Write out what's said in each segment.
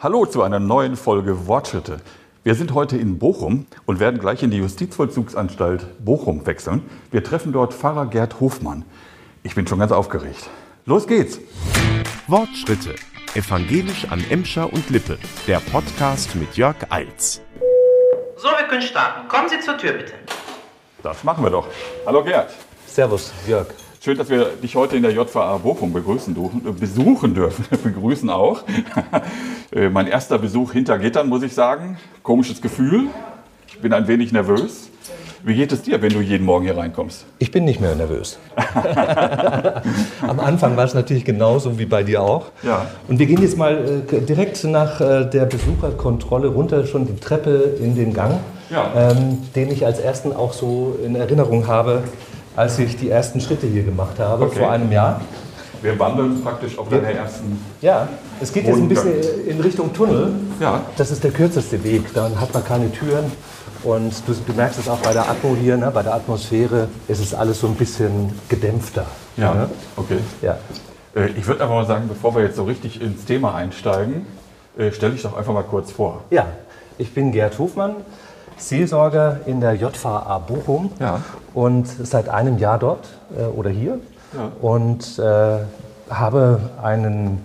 Hallo zu einer neuen Folge Wortschritte. Wir sind heute in Bochum und werden gleich in die Justizvollzugsanstalt Bochum wechseln. Wir treffen dort Pfarrer Gerd Hofmann. Ich bin schon ganz aufgeregt. Los geht's! Wortschritte. Evangelisch an Emscher und Lippe. Der Podcast mit Jörg Eils. So, wir können starten. Kommen Sie zur Tür, bitte. Das machen wir doch. Hallo Gerd. Servus, Jörg. Schön, dass wir dich heute in der JVA Bochum begrüßen dürfen, besuchen dürfen. begrüßen auch. Äh, mein erster Besuch hinter Gittern, muss ich sagen. Komisches Gefühl. Ich bin ein wenig nervös. Wie geht es dir, wenn du jeden Morgen hier reinkommst? Ich bin nicht mehr nervös. Am Anfang war es natürlich genauso wie bei dir auch. Ja. Und wir gehen jetzt mal äh, direkt nach äh, der Besucherkontrolle runter, schon die Treppe in den Gang, Ja. ähm, den ich als ersten auch so in Erinnerung habe, als ich die ersten Schritte hier gemacht habe, Okay. vor einem Jahr. Wir wandeln praktisch auf deiner ersten. Ja, es geht jetzt ein bisschen in Richtung Tunnel. Ja. Das ist der kürzeste Weg. Dann hat man keine Türen. Und du, du merkst es auch bei der Atmo hier, ne? bei der Atmosphäre. Es ist alles so ein bisschen gedämpfter. Ja, ne? okay. ja. Äh, Ich würde einfach mal sagen, bevor wir jetzt so richtig ins Thema einsteigen, äh, stell dich doch einfach mal kurz vor. Ja, ich bin Gerd Hofmann, Seelsorger in der JVA Bochum Ja. und seit einem Jahr dort äh, oder hier Ja. und äh, habe einen,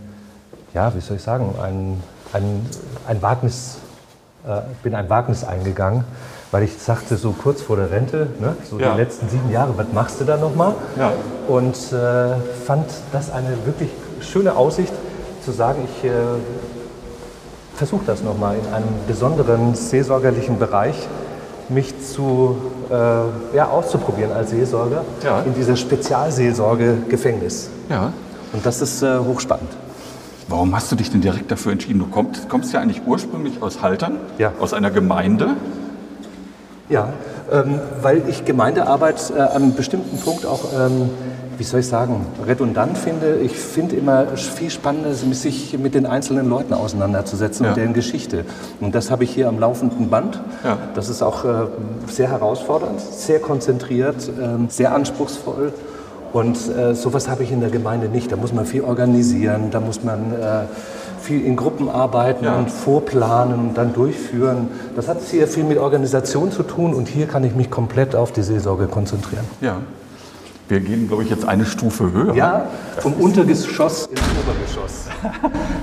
ja, wie soll ich sagen, ein, ein, ein Wagnis, äh, bin ein Wagnis eingegangen, weil ich sagte so kurz vor der Rente, ne, so Ja. die letzten sieben Jahre, was machst du da nochmal? Ja. Und äh, fand das eine wirklich schöne Aussicht zu sagen, ich äh, versuche das nochmal in einem besonderen seelsorgerlichen Bereich, mich zu, äh, ja, auszuprobieren als Seelsorger Ja. in dieser Spezialseelsorge-Gefängnis. Ja. Und das ist äh, hochspannend. Warum hast du dich denn direkt dafür entschieden? Du kommst, kommst ja eigentlich ursprünglich aus Haltern, Ja. aus einer Gemeinde. Ja, ähm, weil ich Gemeindearbeit äh, an einem bestimmten Punkt auch, ähm, wie soll ich sagen, redundant finde. Ich finde immer viel spannender, sich mit den einzelnen Leuten auseinanderzusetzen Ja. und deren Geschichte. Und das habe ich hier am laufenden Band. Ja. Das ist auch äh, sehr herausfordernd, sehr konzentriert, ähm, sehr anspruchsvoll. Und äh, sowas habe ich in der Gemeinde nicht. Da muss man viel organisieren, da muss man äh, viel in Gruppen arbeiten Ja. und vorplanen und dann durchführen. Das hat hier viel mit Organisation zu tun und hier kann ich mich komplett auf die Seelsorge konzentrieren. Ja. Wir gehen, glaube ich, jetzt eine Stufe höher. Ja, vom Untergeschoss ins Obergeschoss.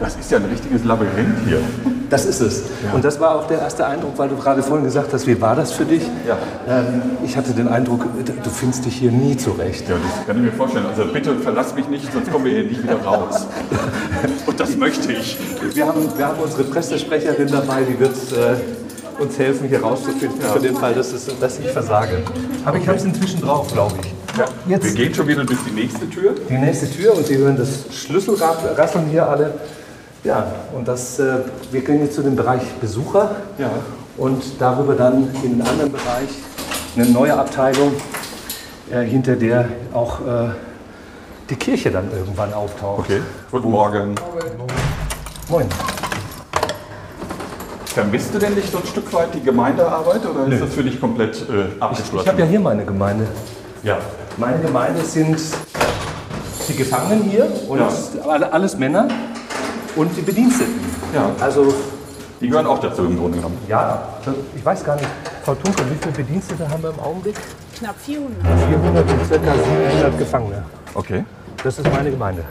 Das ist ja ein richtiges Labyrinth hier. Das ist es. Und das war auch der erste Eindruck, weil du gerade vorhin gesagt hast, wie war das für dich? Ja. Ähm, ich hatte den Eindruck, du findest dich hier nie zurecht. Ja, das kann ich mir vorstellen. Also bitte verlass mich nicht, sonst kommen wir hier nicht wieder raus. Und das möchte ich. Wir haben, wir haben unsere Pressesprecherin dabei, die wird äh, uns helfen, hier rauszufinden, für den Fall, dass, es, dass ich versage. Aber ich habe es inzwischen drauf, glaube ich. Ja. Jetzt- Wir gehen schon wieder durch die nächste Tür. Die nächste Tür und Sie hören das Schlüsselrasseln hier alle. Ja, und das, äh, wir gehen jetzt zu dem Bereich Besucher Ja. und darüber dann in einen anderen Bereich eine neue Abteilung, äh, hinter der auch äh, die Kirche dann irgendwann auftaucht. Okay. Guten Morgen. Moin. Vermisst du denn nicht so ein Stück weit die Gemeindearbeit oder ist das für dich komplett äh, Ich abgeschlossen? habe ja hier meine Gemeinde. ja. Meine Gemeinde sind die Gefangenen hier und Ja. alle- alles Männer und die Bediensteten. Ja. Also Die gehören auch dazu im Grunde genommen. Ja, ich weiß gar nicht, Frau Tunke, wie viele Bedienstete haben wir im Augenblick? Knapp 400. 400 und ca. 700 Gefangene. Okay. Das ist meine Gemeinde.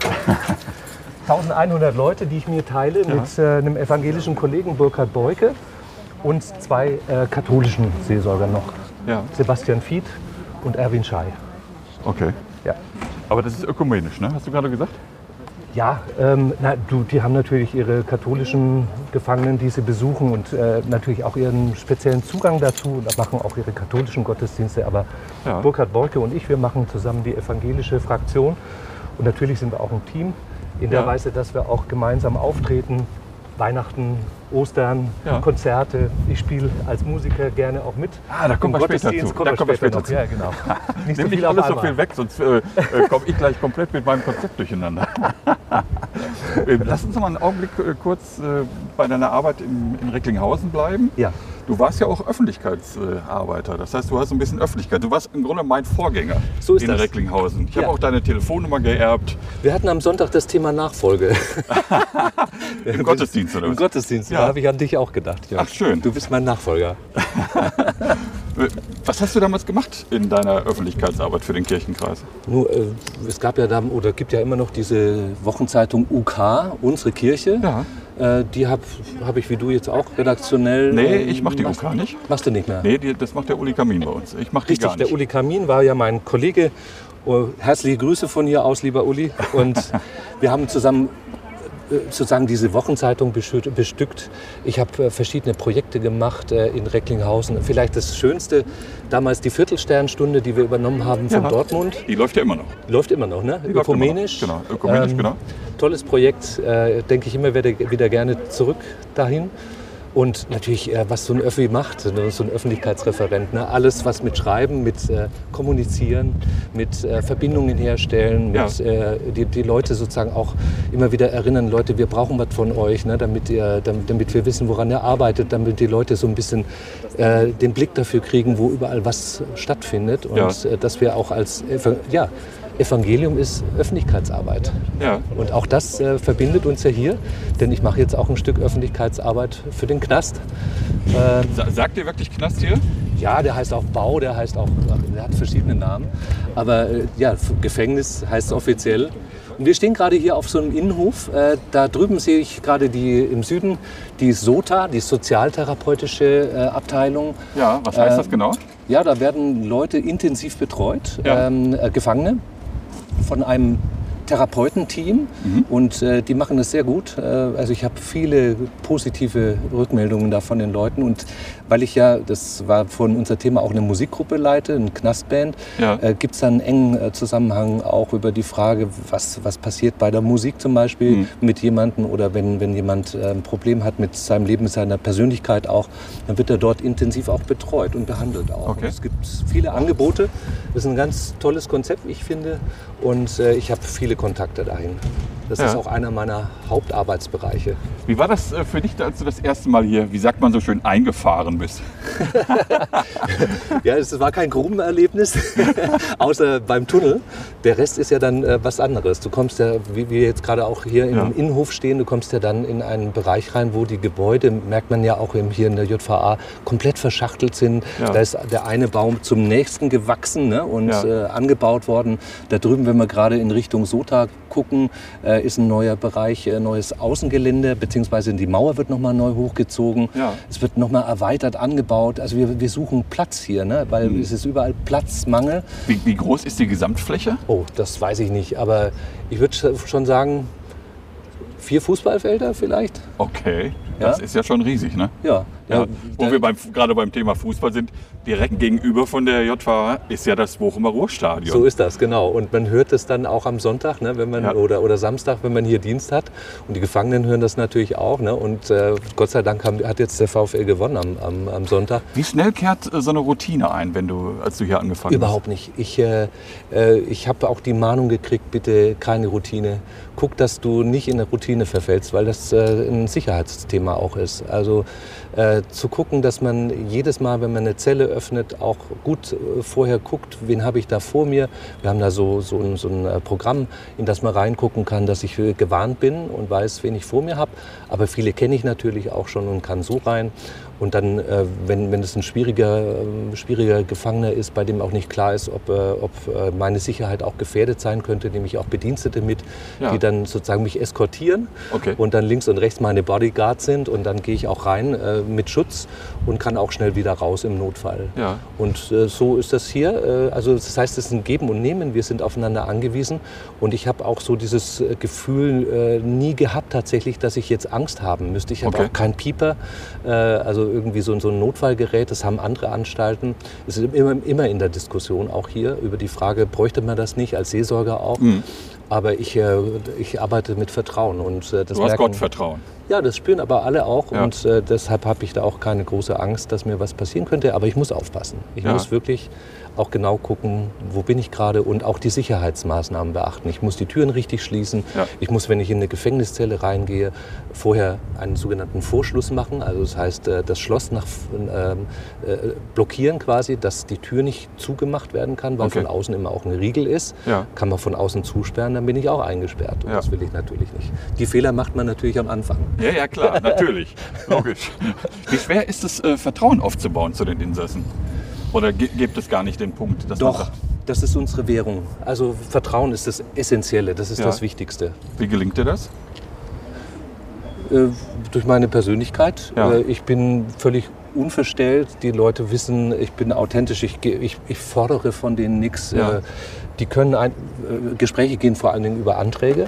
1100 Leute, die ich mir teile mit äh, einem evangelischen Kollegen Burkhard Beuke und zwei äh, katholischen Seelsorgern noch. Ja. Sebastian Fied und Erwin Schei. Okay. Ja. Aber das ist ökumenisch, ne? Hast du gerade gesagt? Ja, ähm, na, du, die haben natürlich ihre katholischen Gefangenen, die sie besuchen und äh, natürlich auch ihren speziellen Zugang dazu und machen auch ihre katholischen Gottesdienste. Aber Ja. Burkhard Borke und ich, wir machen zusammen die evangelische Fraktion und natürlich sind wir auch ein Team in der Ja. Weise, dass wir auch gemeinsam auftreten. Weihnachten, Ostern, Ja. Konzerte. Ich spiele als Musiker gerne auch mit. Ah, da kommen wir später zu. kommen Da kommen wir später später zu. Ja, genau. Nicht Nimm nicht auf alles so viel weg, sonst äh, äh, komme ich gleich komplett mit meinem Konzept durcheinander. Äh, Lass uns noch mal einen Augenblick äh, kurz äh, bei deiner Arbeit in, in Recklinghausen bleiben. Ja. Du warst ja auch Öffentlichkeitsarbeiter. Das heißt, du hast ein bisschen Öffentlichkeit. Du warst im Grunde mein Vorgänger So ist in das. Recklinghausen. Ich Ja. habe auch deine Telefonnummer geerbt. Wir hatten am Sonntag das Thema Nachfolge. Im Gottesdienst oder Im was? Gottesdienst. Ja. Da habe ich an dich auch gedacht. Ja. Ach, schön. Du bist mein Nachfolger. Was hast du damals gemacht in deiner Öffentlichkeitsarbeit für den Kirchenkreis? Nur, äh, es gab ja da, oder gibt ja immer noch diese Wochenzeitung UK, unsere Kirche. Ja. Äh, die habe hab ich wie du jetzt auch redaktionell. Nee, ähm, ich mache die machst- UK nicht. Machst du nicht mehr? Nee, die, das macht der Uli Kamin bei uns. Ich mache die Richtig, gar nicht. der Uli Kamin war ja mein Kollege. Oh, Herzliche Grüße von hier aus, lieber Uli. Und wir haben zusammen sozusagen diese Wochenzeitung bestückt. Ich habe äh, verschiedene Projekte gemacht äh, in Recklinghausen. Vielleicht das Schönste, damals die Viertelsternstunde, die wir übernommen haben von Ja. Dortmund. Die läuft ja immer noch. Läuft immer noch, ne? Die Ökumenisch. noch. Genau, ökumenisch, genau. Tolles Projekt, äh, denke ich immer wieder, wieder gerne zurück dahin. Und natürlich, äh, was so ein Öffi macht, so ein Öffentlichkeitsreferent. Ne? Alles, was mit Schreiben, mit äh, Kommunizieren, mit äh, Verbindungen herstellen, mit Ja. äh, die, die Leute sozusagen auch immer wieder erinnern, Leute, wir brauchen was von euch, ne? damit, ihr, damit, damit wir wissen, woran ihr arbeitet, damit die Leute so ein bisschen äh, den Blick dafür kriegen, wo überall was stattfindet. Und Ja. äh, dass wir auch als ja, Evangelium ist Öffentlichkeitsarbeit. Ja. Und auch das äh, verbindet uns ja hier, denn ich mache jetzt auch ein Stück Öffentlichkeitsarbeit für den Knast. Äh, Sa- Sagt ihr wirklich Knast hier? ja, der heißt auch Bau, der heißt auch, der hat verschiedene Namen. Aber äh, ja, Gefängnis heißt es offiziell. Und wir stehen gerade hier auf so einem Innenhof. Äh, da drüben sehe ich gerade die im Süden die SOTA, die sozialtherapeutische äh, Abteilung. Ja, was heißt das genau? Ja, da werden Leute intensiv betreut, Ja. ähm, äh, Gefangene von einem Therapeutenteam Mhm. und äh, die machen das sehr gut. Äh, also ich habe viele positive Rückmeldungen da von den Leuten und weil ich ja, das war von unser Thema, auch eine Musikgruppe leite, eine Knastband, Ja. äh, gibt es da einen engen äh, Zusammenhang auch über die Frage, was, was passiert bei der Musik zum Beispiel Mhm. mit jemandem oder wenn, wenn jemand äh, ein Problem hat mit seinem Leben, mit seiner Persönlichkeit auch, dann wird er dort intensiv auch betreut und behandelt auch. Okay. Und es gibt viele Angebote. Das ist ein ganz tolles Konzept, ich finde. Und äh, ich habe viele Kontakte dahin. Das Ja. ist auch einer meiner Hauptarbeitsbereiche. Wie war das äh, für dich, als du das erste Mal hier, wie sagt man so schön, eingefahren bist? Ja, es war kein Grubenerlebnis, außer beim Tunnel. Der Rest ist ja dann äh, was anderes. Du kommst ja, wie wir jetzt gerade auch hier Ja. im Innenhof stehen, du kommst ja dann in einen Bereich rein, wo die Gebäude, merkt man ja auch hier in der JVA, komplett verschachtelt sind. Ja. Da ist der eine Baum zum nächsten gewachsen ne, und Ja. äh, angebaut worden. Da drüben, wenn wir gerade in Richtung Sota gucken, äh, ist ein neuer Bereich, äh, neues Außengelände, beziehungsweise die Mauer wird nochmal neu hochgezogen. Es wird nochmal erweitert, angebaut. Also wir, wir suchen Platz hier, ne? weil Mhm. es ist überall Platzmangel. Wie, wie groß ist die Gesamtfläche? Oh, das weiß ich nicht, aber ich würde schon sagen, vier Fußballfelder vielleicht. Okay, Ja. das ist ja schon riesig, ne? Ja, Ja, ja, wo wir beim, gerade beim Thema Fußball sind, direkt gegenüber von der JVA ist ja das Bochumer Ruhrstadion. So ist das, genau. Und man hört es dann auch am Sonntag, ne, wenn man, Ja. oder, oder Samstag, wenn man hier Dienst hat. Und die Gefangenen hören das natürlich auch. Ne? Und äh, Gott sei Dank haben, hat jetzt der VfL gewonnen am, am, am Sonntag. Wie schnell kehrt äh, so eine Routine ein, wenn du, als du hier angefangen Überhaupt nicht. Ich, äh, äh, ich habe auch die Mahnung gekriegt, bitte keine Routine. Guck, dass du nicht in eine Routine verfällst, weil das äh, ein Sicherheitsthema auch ist. Also äh, zu gucken, dass man jedes Mal, wenn man eine Zelle öffnet, auch gut äh, vorher guckt, wen habe ich da vor mir. Wir haben da so, so, ein, so ein äh, Programm, in das man reingucken kann, dass ich äh, gewarnt bin und weiß, wen ich vor mir habe. Aber viele kenne ich natürlich auch schon und kann so rein. Und dann, äh, wenn, wenn es ein schwieriger, ähm, schwieriger Gefangener ist, bei dem auch nicht klar ist, ob, äh, ob äh, meine Sicherheit auch gefährdet sein könnte, nehme ich auch Bedienstete mit, Ja. die dann sozusagen mich eskortieren Okay. und dann links und rechts meine Bodyguards sind und dann gehe ich auch rein äh, mit Schutz und kann auch schnell wieder raus im Notfall. Ja. Und äh, so ist das hier. Also das heißt, es ist ein Geben und Nehmen. Wir sind aufeinander angewiesen. Und ich habe auch so dieses Gefühl nie gehabt tatsächlich, dass ich jetzt Angst haben müsste. Ich habe Okay. auch keinen Pieper, also irgendwie so, so ein Notfallgerät. Das haben andere Anstalten. Es ist immer, immer in der Diskussion auch hier über die Frage, bräuchte man das nicht als Seelsorger auch? Mhm. Aber ich, äh, ich arbeite mit Vertrauen. Und, äh, das Du hast merken- Gott vertrauen. ja, das spüren aber alle auch Ja. und äh, deshalb habe ich da auch keine große Angst, dass mir was passieren könnte. Aber ich muss aufpassen. Ich Ja. muss wirklich auch genau gucken, wo bin ich gerade und auch die Sicherheitsmaßnahmen beachten. Ich muss die Türen richtig schließen. Ja. Ich muss, wenn ich in eine Gefängniszelle reingehe, vorher einen sogenannten Vorschluss machen. Also das heißt, äh, das Schloss nach, ähm, äh, blockieren quasi, dass die Tür nicht zugemacht werden kann, weil Okay. von außen immer auch ein Riegel ist. Ja. Kann man von außen zusperren, dann bin ich auch eingesperrt. Und Ja. das will ich natürlich nicht. Die Fehler macht man natürlich am Anfang. Ja, ja, klar, natürlich. Logisch. Wie schwer ist es, äh, Vertrauen aufzubauen zu den Insassen? Oder gibt es gar nicht den Punkt, Doch, das ist unsere Währung. Also Vertrauen ist das Essentielle, das ist Ja. das Wichtigste. wie gelingt dir das? Äh, durch meine Persönlichkeit. Ja. Äh, ich bin völlig unverstellt. Die Leute wissen, ich bin authentisch. Ich, ich, ich fordere von denen nichts. Ja. Äh, die können ein, äh, Gespräche gehen vor allen Dingen über Anträge.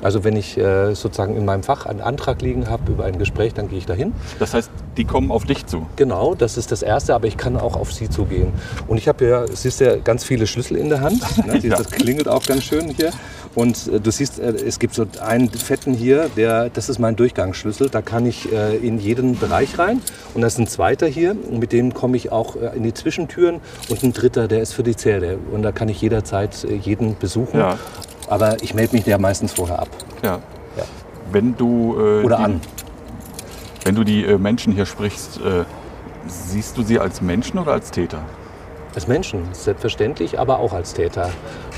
Also wenn ich äh, sozusagen in meinem Fach einen Antrag liegen habe über ein Gespräch, dann gehe ich dahin. Das heißt, die kommen auf dich zu. Genau, das ist das Erste, aber ich kann auch auf Sie zugehen. Und ich habe ja, siehst ja, ganz viele Schlüssel in der Hand. Ne? Ja. Das klingelt auch ganz schön hier. Und äh, du siehst, äh, es gibt so einen fetten hier, der, das ist mein Durchgangsschlüssel. Da kann ich äh, in jeden Bereich rein. Und da ist ein zweiter hier, mit dem komme ich auch äh, in die Zwischentüren. Und ein dritter, der ist für die Zelle. Und da kann ich jederzeit äh, jeden besuchen. Ja. Aber ich melde mich ja meistens vorher ab. Ja. Ja. Wenn du, äh, Oder die, an. Wenn du die Menschen hier sprichst, siehst du sie als Menschen oder als Täter? Als Menschen, selbstverständlich, aber auch als Täter.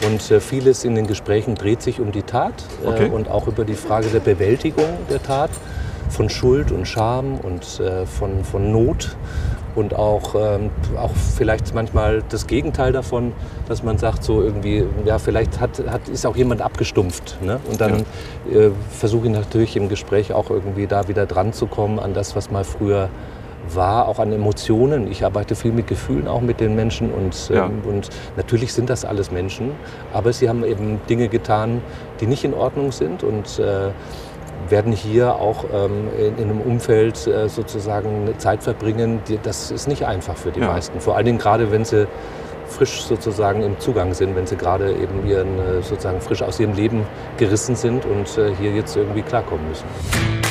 Und äh, vieles in den Gesprächen dreht sich um die Tat Okay. äh, und auch über die Frage der Bewältigung der Tat, von Schuld und Scham und äh, von, von Not und auch, ähm, auch vielleicht manchmal das Gegenteil davon, dass man sagt, so irgendwie, ja, vielleicht hat, hat, ist auch jemand abgestumpft. Ne? Und dann äh, versuche ich natürlich im Gespräch auch irgendwie da wieder dran zu kommen an das, was mal früher war, auch an Emotionen. Ich arbeite viel mit Gefühlen, auch mit den Menschen. Und, Ja. ähm, und natürlich sind das alles Menschen, aber sie haben eben Dinge getan, die nicht in Ordnung sind und äh, werden hier auch ähm, in, in einem Umfeld äh, sozusagen eine Zeit verbringen. Die, das ist nicht einfach für die Ja. meisten. Vor allen Dingen gerade, wenn sie frisch sozusagen im Zugang sind, wenn sie gerade eben ihren, äh, sozusagen frisch aus ihrem Leben gerissen sind und äh, hier jetzt irgendwie klarkommen müssen.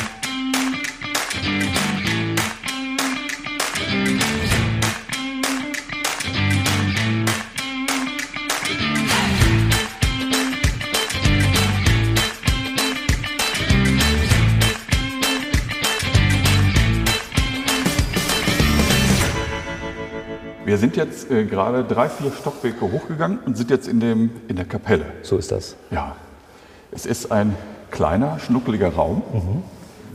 Sind jetzt äh, gerade drei, vier Stockwerke hochgegangen und sind jetzt in, dem, in der Kapelle. So ist das. Ja, es ist ein kleiner, schnuckeliger Raum. Mhm.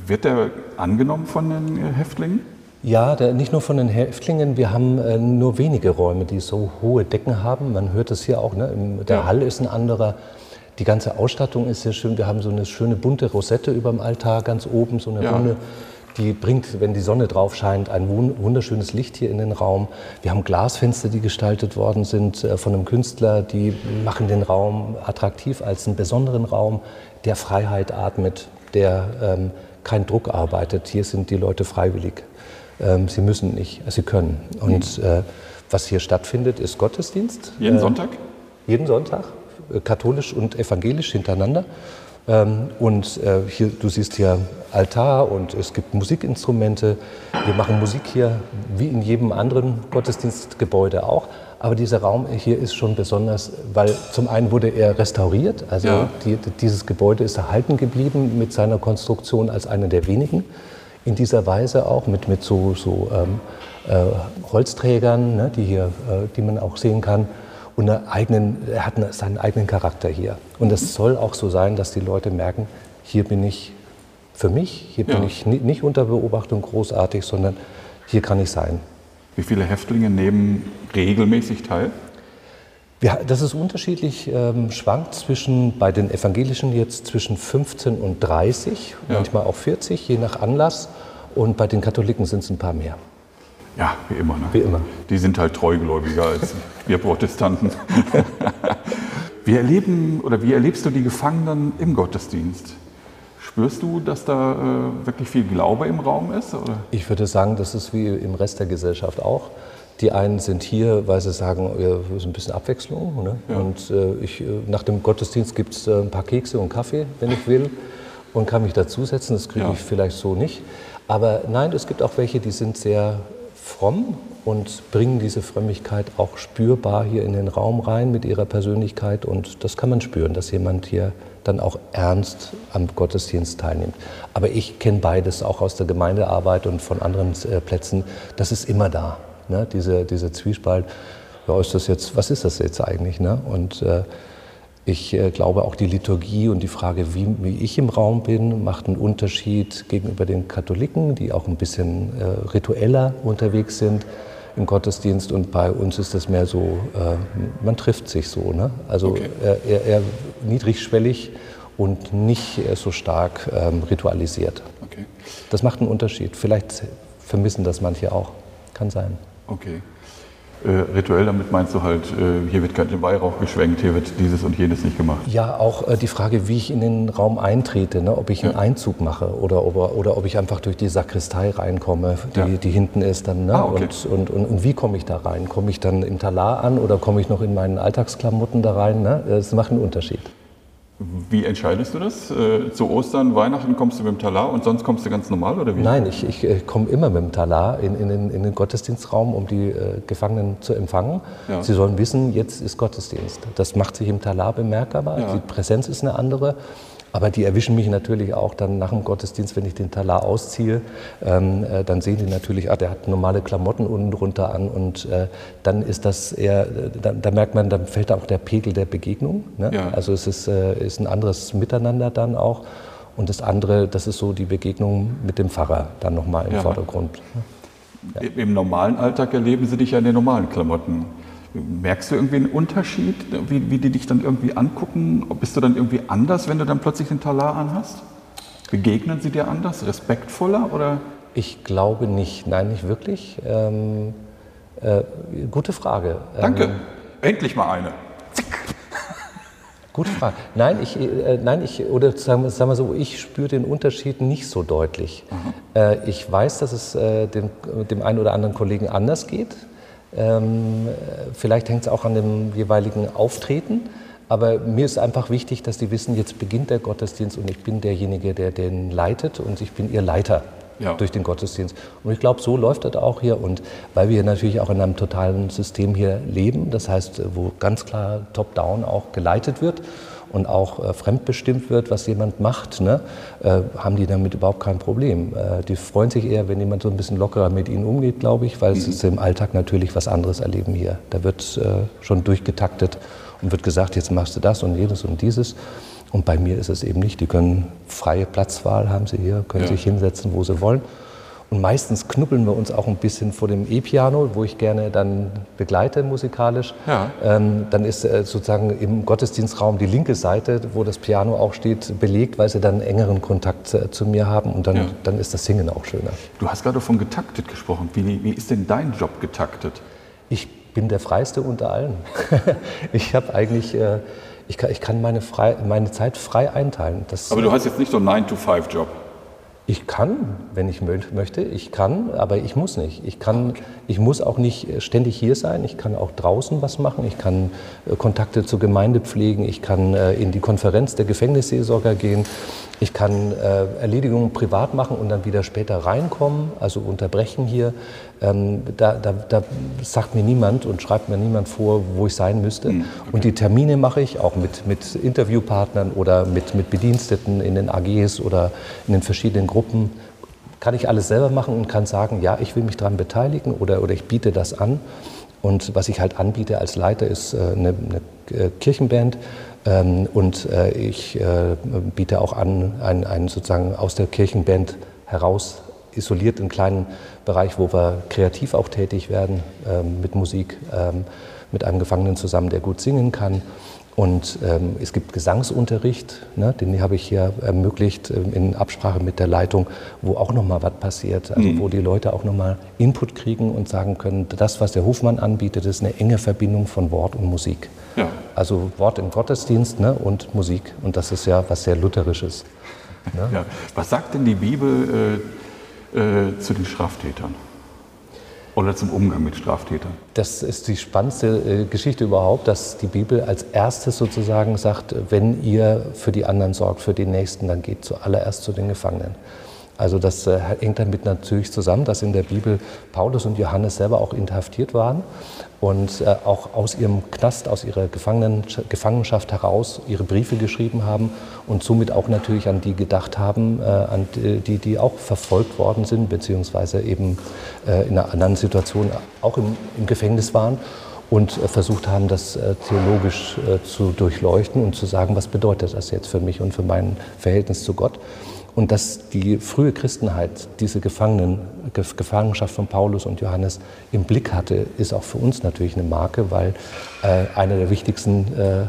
Wird der angenommen von den äh, Häftlingen? Ja, der, nicht nur von den Häftlingen. Wir haben äh, nur wenige Räume, die so hohe Decken haben. Man hört es hier auch. Ne? Im, der Ja. Hall ist ein anderer. Die ganze Ausstattung ist sehr schön. Wir haben so eine schöne bunte Rosette über dem Altar ganz oben, so eine Ja. runde. Die bringt, wenn die Sonne drauf scheint, ein wun- wunderschönes Licht hier in den Raum. Wir haben Glasfenster, die gestaltet worden sind äh, von einem Künstler. Die machen den Raum attraktiv als einen besonderen Raum, der Freiheit atmet, der ähm, kein Druck arbeitet. Hier sind die Leute freiwillig. Ähm, sie müssen nicht, äh, sie können. Und äh, was hier stattfindet, ist Gottesdienst. Jeden Äh, Sonntag? Jeden Sonntag, äh, katholisch und evangelisch hintereinander. Ähm, Und äh, hier, du siehst hier Altar und es gibt Musikinstrumente. Wir machen Musik hier wie in jedem anderen Gottesdienstgebäude auch. Aber dieser Raum hier ist schon besonders, weil zum einen wurde er restauriert. Also Ja. die, dieses Gebäude ist erhalten geblieben mit seiner Konstruktion als einer der wenigen in dieser Weise auch mit, mit so, so ähm, äh, Holzträgern, ne, die, hier, äh, die man auch sehen kann. Und einer eigenen, er hat eine, seinen eigenen Charakter hier. Und es soll auch so sein, dass die Leute merken, hier bin ich für mich, hier bin Ja. ich ni- nicht unter Beobachtung großartig, sondern hier kann ich sein. Wie viele Häftlinge nehmen regelmäßig teil? Ja, das ist unterschiedlich, ähm, schwankt zwischen, bei den Evangelischen jetzt zwischen 15 und 30, Ja. manchmal auch 40, je nach Anlass. Und bei den Katholiken sind es ein paar mehr. Ja, wie immer. Ne? Wie immer. Die sind halt treugläubiger als wir Protestanten. wie, erleben, oder wie erlebst du die Gefangenen im Gottesdienst? Spürst du, dass da äh, wirklich viel Glaube im Raum ist? Oder? Ich würde sagen, das ist wie im Rest der Gesellschaft auch. Die einen sind hier, weil sie sagen, es ist ein bisschen Abwechslung. Ne? Ja. Und äh, ich, äh, nach dem Gottesdienst gibt es äh, ein paar Kekse und Kaffee, wenn ich will, und kann mich dazusetzen. Das kriege Ja. ich vielleicht so nicht. Aber nein, es gibt auch welche, die sind sehr fromm und bringen diese Frömmigkeit auch spürbar hier in den Raum rein mit ihrer Persönlichkeit. Und das kann man spüren, dass jemand hier dann auch ernst am Gottesdienst teilnimmt. Aber ich kenne beides auch aus der Gemeindearbeit und von anderen äh, Plätzen. Das ist immer da, ne? diese, diese Zwiespalt. Ja, ist das jetzt, was ist das jetzt eigentlich? Ne? Und äh, ich äh, glaube, auch die Liturgie und die Frage, wie, wie, ich im Raum bin, macht einen Unterschied gegenüber den Katholiken, die auch ein bisschen äh, ritueller unterwegs sind im Gottesdienst. Und bei uns ist das mehr so, äh, man trifft sich so. Ne? Also okay. eher, eher, niedrigschwellig und nicht so stark ähm, ritualisiert. Okay. Das macht einen Unterschied. Vielleicht vermissen das manche auch. Kann sein. Okay. Äh, rituell, damit meinst du halt, äh, hier wird kein Weihrauch geschwenkt, hier wird dieses und jenes nicht gemacht. Ja, auch äh, die Frage, wie ich in den Raum eintrete, ne? ob ich einen Einzug mache oder, oder, oder ob ich einfach durch die Sakristei reinkomme, die, ja. die hinten ist dann. Ne? Ah, okay. und, und, und, und, wie komme ich da rein? Komme ich dann im Talar an oder komme ich noch in meinen Alltagsklamotten da rein? Ne? Das macht einen Unterschied. Wie entscheidest du das? Äh, zu Ostern, Weihnachten kommst du mit dem Talar und sonst kommst du ganz normal oder wie? Nein, ich, ich äh, komme immer mit dem Talar in, in, in, den Gottesdienstraum, um die äh, Gefangenen zu empfangen. Ja. Sie sollen wissen, jetzt ist Gottesdienst. Das macht sich im Talar bemerkbar. Ja. Die Präsenz ist eine andere. Aber die erwischen mich natürlich auch dann nach dem Gottesdienst, wenn ich den Talar ausziehe. Ähm, äh, dann sehen die natürlich, ah, der hat normale Klamotten unten drunter an. Und äh, dann ist das eher, äh, da, da, merkt man, dann fällt auch der Pegel der Begegnung. Ne? Ja. Also es ist, äh, ist ein anderes Miteinander dann auch. Und das andere, das ist so die Begegnung mit dem Pfarrer dann nochmal im ja. Vordergrund. Ja. Im normalen Alltag erleben Sie dich ja in den normalen Klamotten. Merkst du irgendwie einen Unterschied, wie, wie die dich dann irgendwie angucken? Bist du dann irgendwie anders, wenn du dann plötzlich den Talar anhast? Begegnen sie dir anders, respektvoller oder? Ich glaube nicht, nein, nicht wirklich. Ähm, äh, gute Frage. Danke, ähm, endlich mal eine. Gute Frage. Nein, ich, äh, nein, ich oder sagen wir, sagen wir so, ich spüre den Unterschied nicht so deutlich. Äh, ich weiß, dass es äh, dem, dem einen oder anderen Kollegen anders geht. Ähm, vielleicht hängt es auch an dem jeweiligen Auftreten. Aber mir ist einfach wichtig, dass die wissen, jetzt beginnt der Gottesdienst und ich bin derjenige, der den leitet und ich bin ihr Leiter ja. durch den Gottesdienst. Und ich glaube, so läuft das auch hier. Und weil wir natürlich auch in einem totalen System hier leben, das heißt, wo ganz klar top-down auch geleitet wird und auch äh, fremdbestimmt wird, was jemand macht, ne, äh, haben die damit überhaupt kein Problem. Äh, die freuen sich eher, wenn jemand so ein bisschen lockerer mit ihnen umgeht, glaube ich, weil mhm. es ist im Alltag natürlich was anderes erleben hier. Da wird schon durchgetaktet und wird gesagt, jetzt machst du das und jenes und dieses. Und bei mir ist es eben nicht. Die können freie Platzwahl haben sie hier, können ja. sich hinsetzen, wo sie wollen. Und meistens knuppeln wir uns auch ein bisschen vor dem E-Piano, wo ich gerne dann begleite musikalisch. Ja. Ähm, dann ist äh, sozusagen im Gottesdienstraum die linke Seite, wo das Piano auch steht, belegt, weil sie dann einen engeren Kontakt äh, zu mir haben und dann, ja. dann ist das Singen auch schöner. Du hast gerade von getaktet gesprochen. Wie, wie ist denn dein Job getaktet? Ich bin der Freiste unter allen. ich habe eigentlich... Äh, ich kann, ich kann meine, frei, meine Zeit frei einteilen. Das, Aber du hast jetzt nicht so einen 9-to-5-Job. Ich kann, wenn ich möchte, ich kann, aber ich muss nicht. Ich, kann, okay. ich muss auch nicht ständig hier sein. Ich kann auch draußen was machen. Ich kann äh, Kontakte zur Gemeinde pflegen. Ich kann äh, in die Konferenz der Gefängnisseelsorger gehen. Ich kann äh, Erledigungen privat machen und dann wieder später reinkommen, also unterbrechen hier. Ähm, da, da, da, sagt mir niemand und schreibt mir niemand vor, wo ich sein müsste. Mhm, okay. Und die Termine mache ich auch mit, mit Interviewpartnern oder mit, mit Bediensteten in den AGs oder in den verschiedenen Gruppen. Kann ich alles selber machen und kann sagen, ja, ich will mich daran beteiligen oder, oder ich biete das an. Und was ich halt anbiete als Leiter ist äh, eine, eine äh, Kirchenband, ähm, und äh, ich äh, biete auch an, einen, einen sozusagen aus der Kirchenband heraus isoliert einen kleinen Bereich, wo wir kreativ auch tätig werden ähm, mit Musik, ähm, mit einem Gefangenen zusammen, der gut singen kann. Und ähm, es gibt Gesangsunterricht, ne, den habe ich hier ermöglicht ähm, in Absprache mit der Leitung, wo auch noch mal was passiert, also mhm. wo die Leute auch noch mal Input kriegen und sagen können, das, was der Hofmann anbietet, ist eine enge Verbindung von Wort und Musik. Ja. Also Wort im Gottesdienst ne, und Musik. Und das ist ja was sehr Lutherisches. Ne? Ja. Was sagt denn die Bibel äh, äh, zu den Straftätern? Oder zum Umgang mit Straftätern? Das ist die spannendste äh, Geschichte überhaupt, dass die Bibel als erstes sozusagen sagt, wenn ihr für die anderen sorgt, für die Nächsten, dann geht zuallererst zu den Gefangenen. Also das äh, hängt damit natürlich zusammen, dass in der Bibel Paulus und Johannes selber auch inhaftiert waren und äh, auch aus ihrem Knast, aus ihrer Gefangenen, Gefangenschaft heraus ihre Briefe geschrieben haben und somit auch natürlich an die gedacht haben, äh, an die, die auch verfolgt worden sind, beziehungsweise eben in einer anderen Situation auch im, im Gefängnis waren und versucht haben, das theologisch zu durchleuchten und zu sagen, was bedeutet das jetzt für mich und für mein Verhältnis zu Gott. Und dass die frühe Christenheit diese Gefangenen, Gefangenschaft von Paulus und Johannes im Blick hatte, ist auch für uns natürlich eine Marke, weil äh, einer der wichtigsten äh,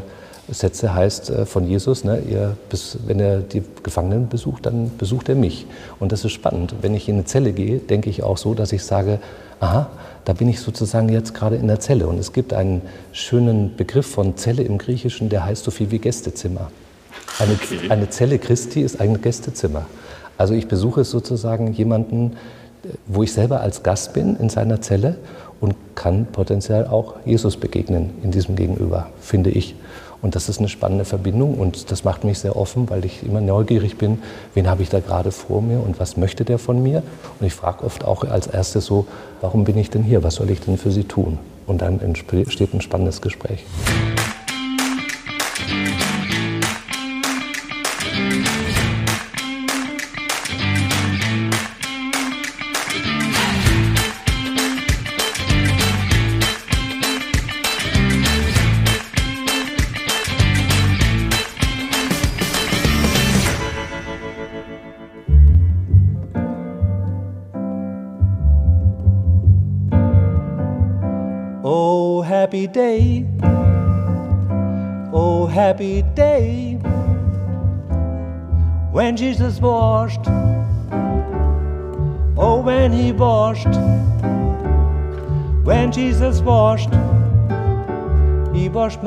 Sätze heißt äh, von Jesus, ne, ihr, bis, wenn er die Gefangenen besucht, dann besucht er mich. Und das ist spannend. Wenn ich in eine Zelle gehe, denke ich auch so, dass ich sage, aha, da bin ich sozusagen jetzt gerade in der Zelle. Und es gibt einen schönen Begriff von Zelle im Griechischen, der heißt so viel wie Gästezimmer. Eine, okay. eine Zelle Christi ist ein Gästezimmer. Also ich besuche sozusagen jemanden, wo ich selber als Gast bin in seiner Zelle und kann potenziell auch Jesus begegnen in diesem Gegenüber, finde ich. Und das ist eine spannende Verbindung und das macht mich sehr offen, weil ich immer neugierig bin, wen habe ich da gerade vor mir und was möchte der von mir. Und ich frage oft auch als erstes so, warum bin ich denn hier, was soll ich denn für Sie tun? Und dann entsteht ein spannendes Gespräch.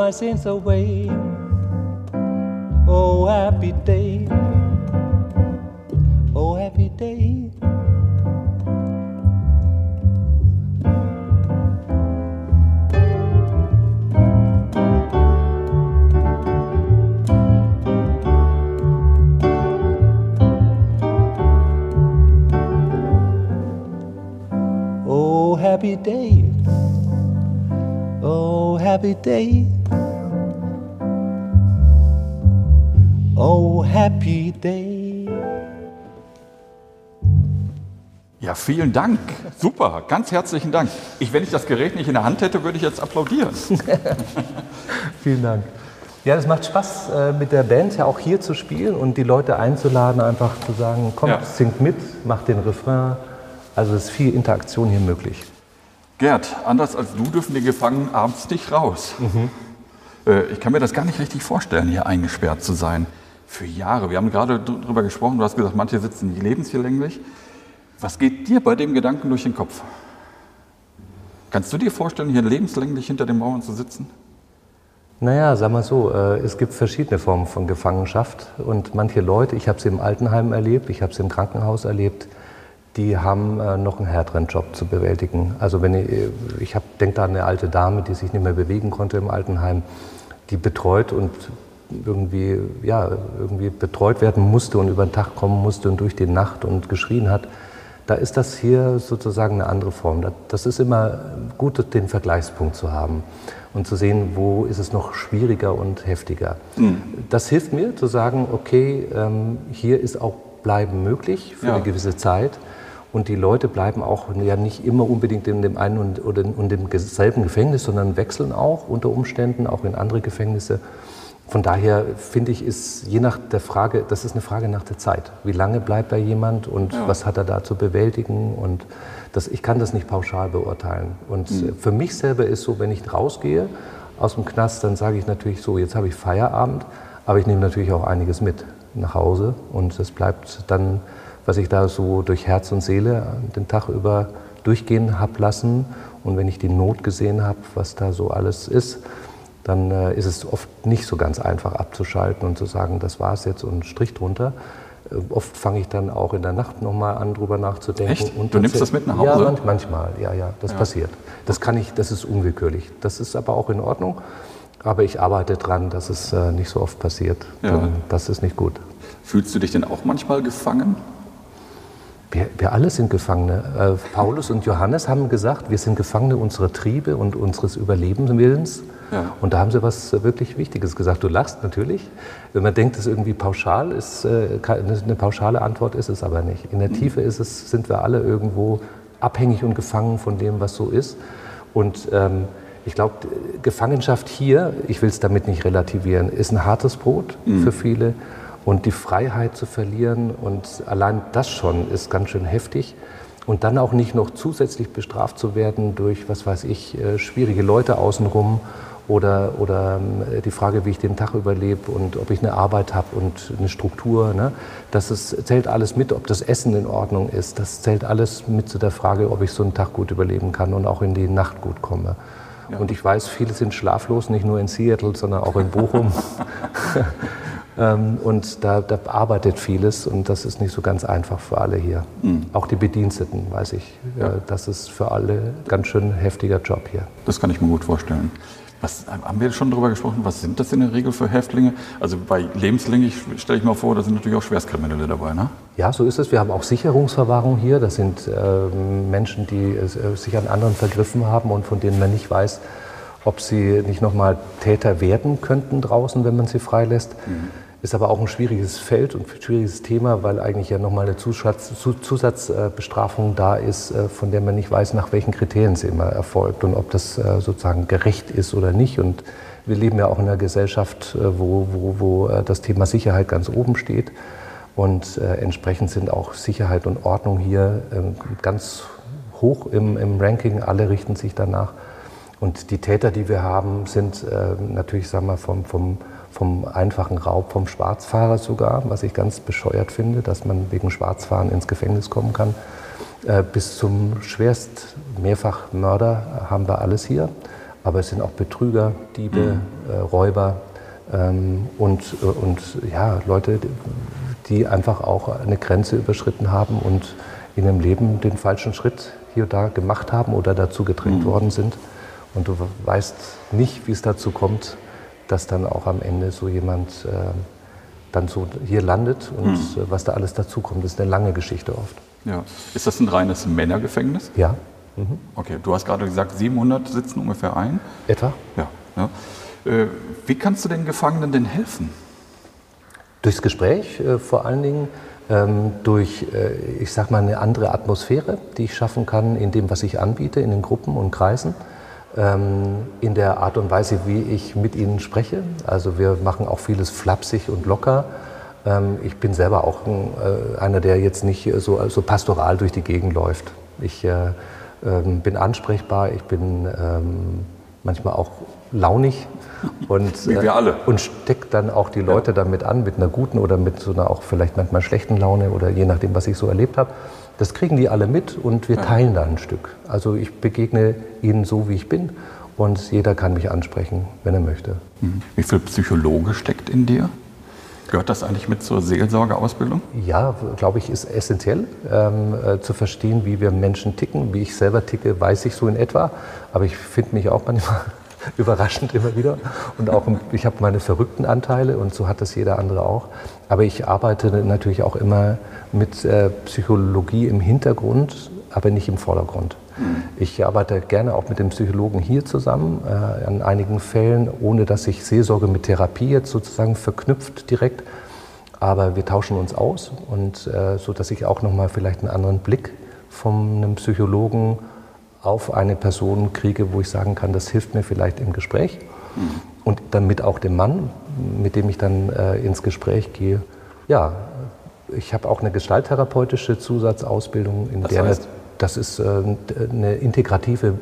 My sins away. Happy day. Ja, vielen Dank. Super, ganz herzlichen Dank. Ich, wenn ich das Gerät nicht in der Hand hätte, würde ich jetzt applaudieren. vielen Dank. Ja, das macht Spaß, äh, mit der Band ja auch hier zu spielen und die Leute einzuladen, einfach zu sagen, kommt, ja. singt mit, macht den Refrain. Also es ist viel Interaktion hier möglich. Gerd, anders als du dürfen die Gefangenen abends nicht raus. Mhm. Äh, ich kann mir das gar nicht richtig vorstellen, hier eingesperrt zu sein. Für Jahre. Wir haben gerade darüber gesprochen, du hast gesagt, manche sitzen lebenslänglich. Was geht dir bei dem Gedanken durch den Kopf? Kannst du dir vorstellen, hier lebenslänglich hinter den Mauern zu sitzen? Naja, sag mal so, äh, es gibt verschiedene Formen von Gefangenschaft und manche Leute, ich habe sie im Altenheim erlebt, ich habe sie im Krankenhaus erlebt, die haben äh, noch einen härteren Job zu bewältigen. Also wenn ich, ich denke da an eine alte Dame, die sich nicht mehr bewegen konnte im Altenheim, die betreut und irgendwie, ja, irgendwie betreut werden musste und über den Tag kommen musste und durch die Nacht und geschrien hat. Da ist das hier sozusagen eine andere Form. Das ist immer gut, den Vergleichspunkt zu haben und zu sehen, wo ist es noch schwieriger und heftiger. Mhm. Das hilft mir zu sagen, okay, ähm, hier ist auch Bleiben möglich für ja. eine gewisse Zeit. Und die Leute bleiben auch ja nicht immer unbedingt in dem einen und, oder in demselben Gefängnis, sondern wechseln auch unter Umständen auch in andere Gefängnisse. Von daher finde ich, ist je nach der Frage, das ist eine Frage nach der Zeit. Wie lange bleibt da jemand und ja. was hat er da zu bewältigen? Und das, ich kann das nicht pauschal beurteilen. Und mhm. für mich selber ist so, wenn ich rausgehe aus dem Knast, dann sage ich natürlich so, jetzt habe ich Feierabend, aber ich nehme natürlich auch einiges mit nach Hause und es bleibt dann was ich da so durch Herz und Seele den Tag über durchgehen habe lassen. Und wenn ich die Not gesehen habe, was da so alles ist, dann äh, ist es oft nicht so ganz einfach abzuschalten und zu sagen, das war es jetzt und Strich drunter. Äh, oft fange ich dann auch in der Nacht nochmal an, drüber nachzudenken. Echt? Und du nimmst das mit nach Hause? Ja, manch, manchmal, ja, ja, das ja. passiert. Das kann ich, das ist unwillkürlich. Das ist aber auch in Ordnung. Aber ich arbeite dran, dass es äh, nicht so oft passiert. Ja. Das ist nicht gut. Fühlst du dich denn auch manchmal gefangen? Wir, wir alle sind Gefangene. Äh, Paulus und Johannes haben gesagt, wir sind Gefangene unserer Triebe und unseres Überlebenswillens. Ja. Und da haben sie was wirklich Wichtiges gesagt. Du lachst natürlich. Wenn man denkt, es irgendwie pauschal ist, äh, eine pauschale Antwort ist es aber nicht. In der mhm. Tiefe ist es, sind wir alle irgendwo abhängig und gefangen von dem, was so ist. Und ähm, ich glaube, Gefangenschaft hier, ich will es damit nicht relativieren, ist ein hartes Brot mhm. für viele. Und die Freiheit zu verlieren und allein das schon ist ganz schön heftig. Und dann auch nicht noch zusätzlich bestraft zu werden durch, was weiß ich, äh, schwierige Leute außenrum oder, oder ähm, die Frage, wie ich den Tag überlebe und ob ich eine Arbeit habe und eine Struktur. Ne? Das ist, zählt alles mit, ob das Essen in Ordnung ist. Das zählt alles mit zu der Frage, ob ich so einen Tag gut überleben kann und auch in die Nacht gut komme. Ja. Und ich weiß, viele sind schlaflos, nicht nur in Seattle, sondern auch in Bochum. Ähm, und da, da, arbeitet vieles und das ist nicht so ganz einfach für alle hier. Mhm. Auch die Bediensteten, weiß ich. Ja. Das ist für alle ganz schön heftiger Job hier. Das kann ich mir gut vorstellen. Was, haben wir schon darüber gesprochen, was sind das in der Regel für Häftlinge? Also bei lebenslänglich stelle ich mir vor, da sind natürlich auch Schwerstkriminelle dabei, ne? Ja, so ist es. Wir haben auch Sicherungsverwahrung hier. Das sind äh, Menschen, die äh, sich an anderen vergriffen haben und von denen man nicht weiß, ob sie nicht nochmal Täter werden könnten draußen, wenn man sie freilässt. Mhm. Ist aber auch ein schwieriges Feld und ein schwieriges Thema, weil eigentlich ja nochmal eine Zusatz, Zusatzbestrafung da ist, äh, von der man nicht weiß, nach welchen Kriterien sie immer erfolgt und ob das äh, sozusagen gerecht ist oder nicht. Und wir leben ja auch in einer Gesellschaft, äh, wo, wo, wo das Thema Sicherheit ganz oben steht. Und entsprechend sind auch Sicherheit und Ordnung hier ganz hoch im, im Ranking. Alle richten sich danach. Und die Täter, die wir haben, sind natürlich, sagen wir, vom, vom vom einfachen Raub vom Schwarzfahrer sogar, was ich ganz bescheuert finde, dass man wegen Schwarzfahren ins Gefängnis kommen kann, äh, bis zum schwerst Mehrfachmörder haben wir alles hier. Aber es sind auch Betrüger, Diebe, mhm. äh, Räuber ähm, und, äh, und ja, Leute, die einfach auch eine Grenze überschritten haben und in ihrem Leben den falschen Schritt hier und da gemacht haben oder dazu gedrängt mhm. worden sind. Und du weißt nicht, wie es dazu kommt, dass dann auch am Ende so jemand äh, dann so hier landet und mhm. was da alles dazukommt. Das ist eine lange Geschichte oft. Ja. Ist das ein reines Männergefängnis? Ja. Mhm. Okay, du hast gerade gesagt, 700 sitzen ungefähr ein. Etwa? Ja. ja. Äh, wie kannst du den Gefangenen denn helfen? Durchs Gespräch äh, vor allen Dingen. Ähm, durch, äh, ich sag mal, eine andere Atmosphäre, die ich schaffen kann in dem, was ich anbiete, in den Gruppen und Kreisen in der Art und Weise, wie ich mit ihnen spreche. Also wir machen auch vieles flapsig und locker. Ähm, ich bin selber auch äh, einer, der jetzt nicht so, so pastoral durch die Gegend läuft. Ich äh, ähm, bin ansprechbar, ich bin ähm, manchmal auch launig und, Wie wir alle. Äh, und steckt dann auch die Leute damit an, mit einer guten oder mit so einer auch vielleicht manchmal schlechten Laune oder je nachdem, was ich so erlebt habe. Das kriegen die alle mit und wir teilen da ein Stück. Also ich begegne ihnen so, wie ich bin und jeder kann mich ansprechen, wenn er möchte. Mhm. Wie viel Psychologe steckt in dir? Gehört das eigentlich mit zur Seelsorgeausbildung? Ja, glaube ich, ist essentiell ähm, äh, zu verstehen, wie wir Menschen ticken. Wie ich selber ticke, weiß ich so in etwa. Aber ich finde mich auch manchmal überraschend immer wieder. Und auch ich habe meine verrückten Anteile und so hat das jeder andere auch. Aber ich arbeite natürlich auch immer mit äh, Psychologie im Hintergrund, aber nicht im Vordergrund. Mhm. Ich arbeite gerne auch mit dem Psychologen hier zusammen, äh, an einigen Fällen, ohne dass sich Seelsorge mit Therapie jetzt sozusagen verknüpft direkt. Aber wir tauschen uns aus und äh, so, dass ich auch noch mal vielleicht einen anderen Blick von einem Psychologen auf eine Person kriege, wo ich sagen kann, das hilft mir vielleicht im Gespräch. Mhm. Und damit auch dem Mann, mit dem ich dann äh, ins Gespräch gehe. Ja, ich habe auch eine gestalttherapeutische Zusatzausbildung, in das der heißt? das ist äh, eine integrative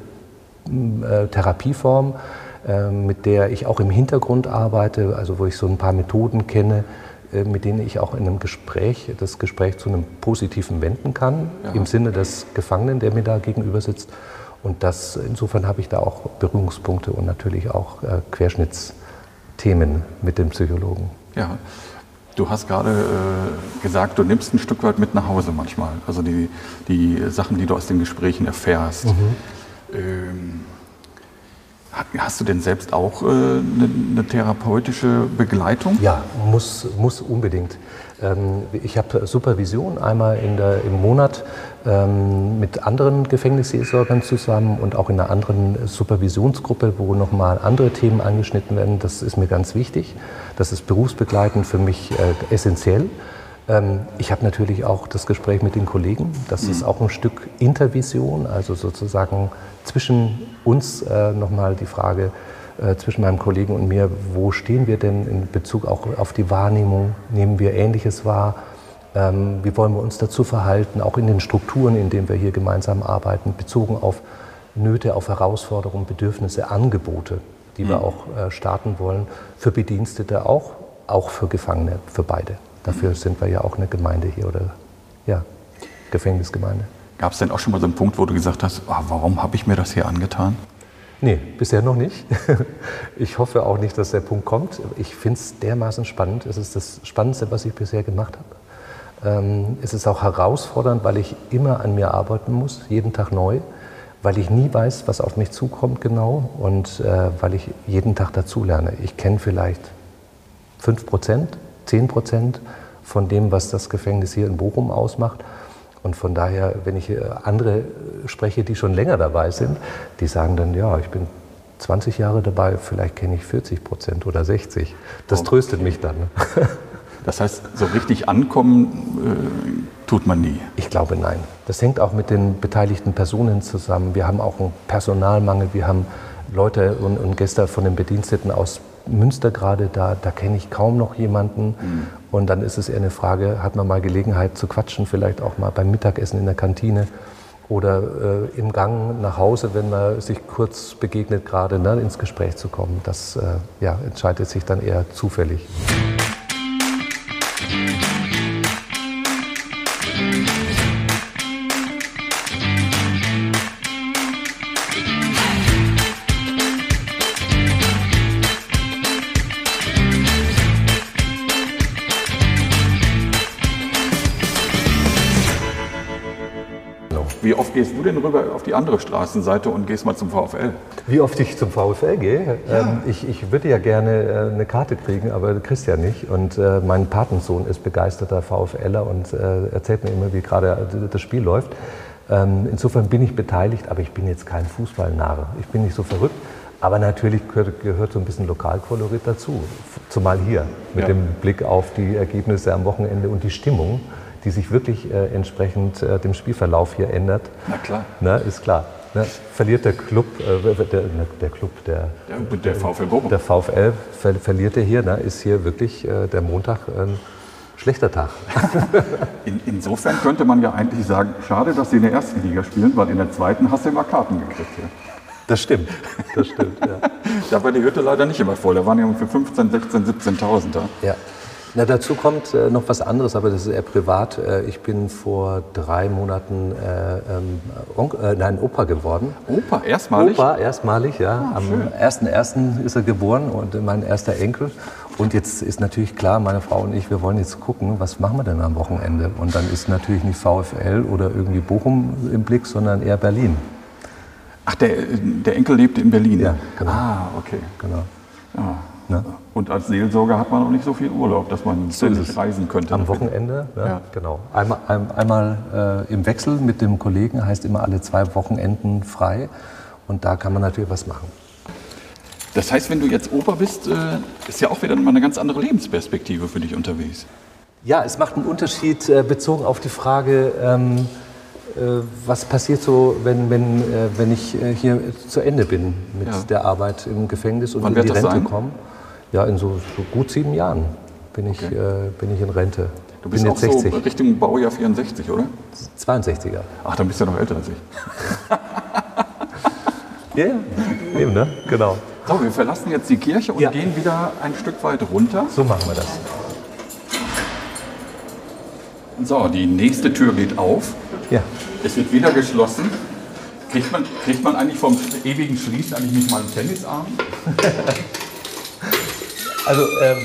äh, Therapieform, äh, mit der ich auch im Hintergrund arbeite, also wo ich so ein paar Methoden kenne, äh, mit denen ich auch in einem Gespräch das Gespräch zu einem Positiven wenden kann, ja. im Sinne des Gefangenen, der mir da gegenüber sitzt. Und das, insofern habe ich da auch Berührungspunkte und natürlich auch äh, Querschnittsthemen mit dem Psychologen. Ja, du hast gerade äh, gesagt, du nimmst ein Stück weit mit nach Hause manchmal. Also die, die Sachen, die du aus den Gesprächen erfährst. Mhm. Ähm, Hast du denn selbst auch äh, eine, eine, therapeutische Begleitung? Ja, muss, muss unbedingt. Ähm, ich habe Supervision einmal in der, im Monat ähm, mit anderen Gefängnisseelsorgern zusammen und auch in einer anderen Supervisionsgruppe, wo nochmal andere Themen angeschnitten werden. Das ist mir ganz wichtig. Das ist berufsbegleitend für mich äh, essentiell. Ähm, ich habe natürlich auch das Gespräch mit den Kollegen. Das mhm. ist auch ein Stück Intervision, also sozusagen zwischen uns äh, nochmal die Frage, zwischen meinem Kollegen und mir, wo stehen wir denn in Bezug auch auf die Wahrnehmung? Nehmen wir Ähnliches wahr? Ähm, wie wollen wir uns dazu verhalten, auch in den Strukturen, in denen wir hier gemeinsam arbeiten, bezogen auf Nöte, auf Herausforderungen, Bedürfnisse, Angebote, die wir mhm. auch äh, starten wollen, für Bedienstete auch, auch für Gefangene, für beide. Dafür mhm. sind wir ja auch eine Gemeinde hier oder ja, Gefängnisgemeinde. Gab es denn auch schon mal so einen Punkt, wo du gesagt hast, oh, warum habe ich mir das hier angetan? Nee, bisher noch nicht. Ich hoffe auch nicht, dass der Punkt kommt. Ich finde es dermaßen spannend. Es ist das Spannendste, was ich bisher gemacht habe. Ähm, es ist auch herausfordernd, weil ich immer an mir arbeiten muss, jeden Tag neu, weil ich nie weiß, was auf mich zukommt genau und äh, weil ich jeden Tag dazulerne. Ich kenne vielleicht 5 Prozent, 10 Prozent von dem, was das Gefängnis hier in Bochum ausmacht. Und von daher, wenn ich äh, andere spreche, die schon länger dabei sind, die sagen dann, ja, ich bin 20 Jahre dabei, vielleicht kenne ich 40 Prozent oder 60. Das okay. tröstet mich dann. Das heißt, so richtig ankommen äh, tut man nie. Ich glaube nein. Das hängt auch mit den beteiligten Personen zusammen. Wir haben auch einen Personalmangel. Wir haben Leute und, und Gäste von den Bediensteten aus Münster gerade, da, da kenne ich kaum noch jemanden. Mhm. Und dann ist es eher eine Frage, hat man mal Gelegenheit zu quatschen, vielleicht auch mal beim Mittagessen in der Kantine oder äh, im Gang nach Hause, wenn man sich kurz begegnet, gerade ne, ins Gespräch zu kommen. Das äh, ja, entscheidet sich dann eher zufällig. Oft gehst du denn rüber auf die andere Straßenseite und gehst mal zum VfL? Wie oft ich zum VfL gehe? Ja. Ähm, ich, ich, würde ja gerne äh, eine Karte kriegen, aber kriegst ja nicht. Und äh, mein Patensohn ist begeisterter VfLer und äh, erzählt mir immer, wie gerade das Spiel läuft. Ähm, insofern bin ich beteiligt, aber ich bin jetzt kein Fußballnarr. Ich bin nicht so verrückt. Aber natürlich gehört, gehört, so ein bisschen Lokalkolorit dazu. Zumal hier, mit ja. dem Blick auf die Ergebnisse am Wochenende und die Stimmung die sich wirklich äh, entsprechend äh, dem Spielverlauf hier ändert. Na klar. Na, ist klar. Ne? Verliert der Club, äh, der, ne, der, Club, der, der, der VfL Bochum. Der VfL ver verliert er hier, ne? ist hier wirklich äh, der Montag ein schlechter Tag. In, insofern könnte man ja eigentlich sagen, schade, dass sie in der ersten Liga spielen, weil in der zweiten hast du immer Karten gekriegt hier. Das stimmt, das stimmt, ja. da war die Hütte leider nicht immer voll, da waren ja für 15, 16, 17.000 da. Ja. Na, dazu kommt äh, noch was anderes, aber das ist eher privat. Äh, ich bin vor drei Monaten äh, ähm, äh, nein, Opa geworden. Opa, erstmalig? Opa, erstmalig, ja. Ah, Am 1.1. ist er geboren und mein erster Enkel. Und jetzt ist natürlich klar, meine Frau und ich, wir wollen jetzt gucken, was machen wir denn am Wochenende? Und dann ist natürlich nicht VfL oder irgendwie Bochum im Blick, sondern eher Berlin. Ach, der, der Enkel lebt in Berlin? Ja, genau. Ah, okay. Genau. Ja. Ne? Und als Seelsorger hat man auch nicht so viel Urlaub, dass man so reisen könnte. Am Wochenende, ja, ja. genau. Einmal, einmal äh, im Wechsel mit dem Kollegen heißt immer alle zwei Wochenenden frei. Und da kann man natürlich was machen. Das heißt, wenn du jetzt Opa bist, äh, ist ja auch wieder mal eine ganz andere Lebensperspektive für dich unterwegs. Ja, es macht einen Unterschied äh, bezogen auf die Frage, ähm, äh, was passiert so, wenn, wenn, äh, wenn ich äh, hier zu Ende bin mit ja. der Arbeit im Gefängnis und Wann in die Rente komme? Ja, in so, so, gut sieben Jahren bin ich, okay. äh, bin ich in Rente. Du bist bin jetzt 60. so Richtung Baujahr 64, oder? 62er. Ach, dann bist du ja noch älter als ich. ja, yeah, eben, ne? Genau. So, wir verlassen jetzt die Kirche und ja. gehen wieder ein Stück weit runter. So machen wir das. So, die nächste Tür geht auf. Ja. Es wird wieder geschlossen. Kriegt man, kriegt man eigentlich vom ewigen Schließen eigentlich nicht mal einen Tennisarm? Also ähm,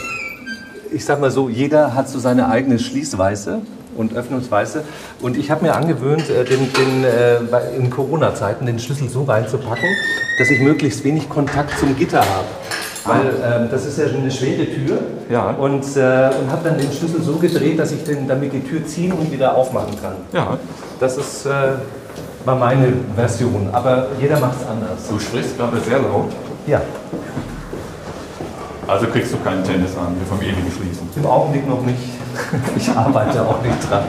ich sag mal so, jeder hat so seine eigene Schließweise und Öffnungsweise. Und ich habe mir angewöhnt, äh, den, den, äh, in Corona-Zeiten den Schlüssel so reinzupacken, dass ich möglichst wenig Kontakt zum Gitter habe. Weil ähm, das ist ja eine schwere Tür. Ja. Und, äh, und habe dann den Schlüssel so gedreht, dass ich den, damit die Tür ziehen und wieder aufmachen kann. Ja, Das ist, äh, war meine Version. Aber jeder macht es anders. du sprichst gerade sehr laut. Ja, Also kriegst du keinen Tennisarm hier vom ewigen Schließen. im Augenblick noch nicht. Ich arbeite auch nicht dran.